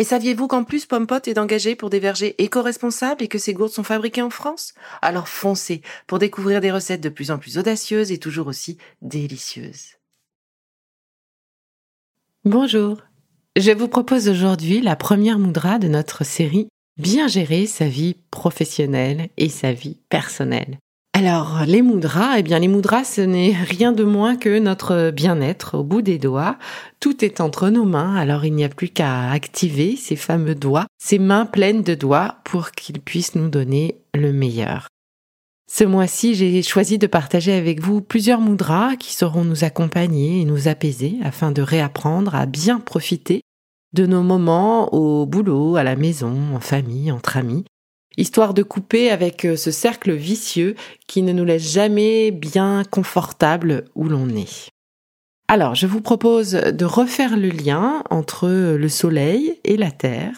Et saviez-vous qu'en plus Pompot est engagé pour des vergers éco-responsables et que ces gourdes sont fabriquées en France? Alors foncez pour découvrir des recettes de plus en plus audacieuses et toujours aussi délicieuses. Bonjour. Je vous propose aujourd'hui la première moudra de notre série Bien gérer sa vie professionnelle et sa vie personnelle. Alors, les moudras, eh bien, les moudras, ce n'est rien de moins que notre bien-être au bout des doigts. Tout est entre nos mains, alors il n'y a plus qu'à activer ces fameux doigts, ces mains pleines de doigts pour qu'ils puissent nous donner le meilleur. Ce mois-ci, j'ai choisi de partager avec vous plusieurs moudras qui sauront nous accompagner et nous apaiser afin de réapprendre à bien profiter de nos moments au boulot, à la maison, en famille, entre amis, histoire de couper avec euh, ce cercle vicieux qui ne nous laisse jamais bien confortable où l'on est. Alors, je vous propose de refaire le lien entre le Soleil et la Terre,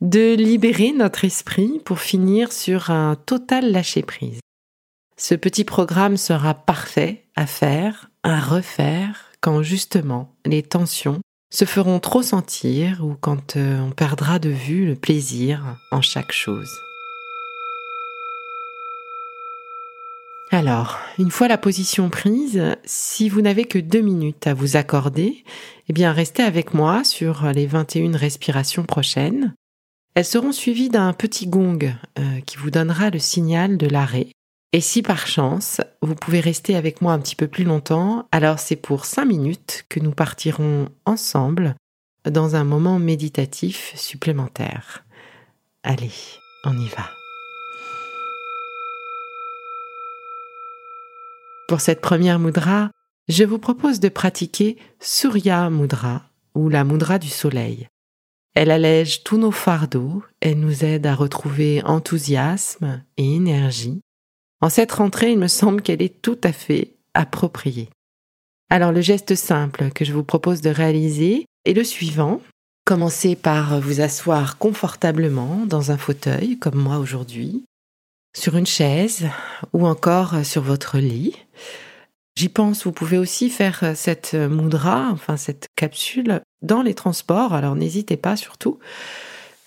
de libérer notre esprit pour finir sur un total lâcher-prise. Ce petit programme sera parfait à faire, à refaire, quand justement les tensions se feront trop sentir ou quand euh, on perdra de vue le plaisir en chaque chose. Alors, une fois la position prise, si vous n'avez que deux minutes à vous accorder, eh bien restez avec moi sur les 21 respirations prochaines. Elles seront suivies d'un petit gong euh, qui vous donnera le signal de l'arrêt. Et si par chance, vous pouvez rester avec moi un petit peu plus longtemps, alors c'est pour cinq minutes que nous partirons ensemble dans un moment méditatif supplémentaire. Allez, on y va. Pour cette première mudra, je vous propose de pratiquer Surya Mudra ou la mudra du soleil. Elle allège tous nos fardeaux, elle nous aide à retrouver enthousiasme et énergie. En cette rentrée, il me semble qu'elle est tout à fait appropriée. Alors le geste simple que je vous propose de réaliser est le suivant. Commencez par vous asseoir confortablement dans un fauteuil comme moi aujourd'hui sur une chaise ou encore sur votre lit. J'y pense, vous pouvez aussi faire cette moudra, enfin cette capsule, dans les transports, alors n'hésitez pas surtout.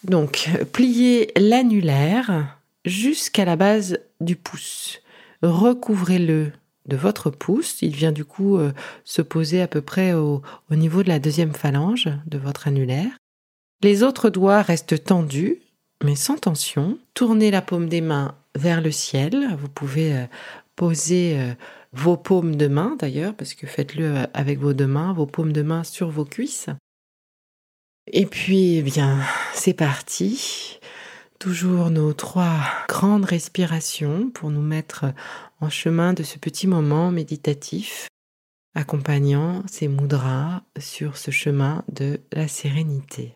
Donc, pliez l'annulaire jusqu'à la base du pouce. Recouvrez-le de votre pouce. Il vient du coup euh, se poser à peu près au, au niveau de la deuxième phalange de votre annulaire. Les autres doigts restent tendus, mais sans tension. Tournez la paume des mains vers le ciel. Vous pouvez euh, poser euh, vos paumes de main d'ailleurs, parce que faites-le euh, avec vos deux mains, vos paumes de main sur vos cuisses. Et puis, eh bien, c'est parti. Toujours nos trois grandes respirations pour nous mettre en chemin de ce petit moment méditatif, accompagnant ces mudras sur ce chemin de la sérénité.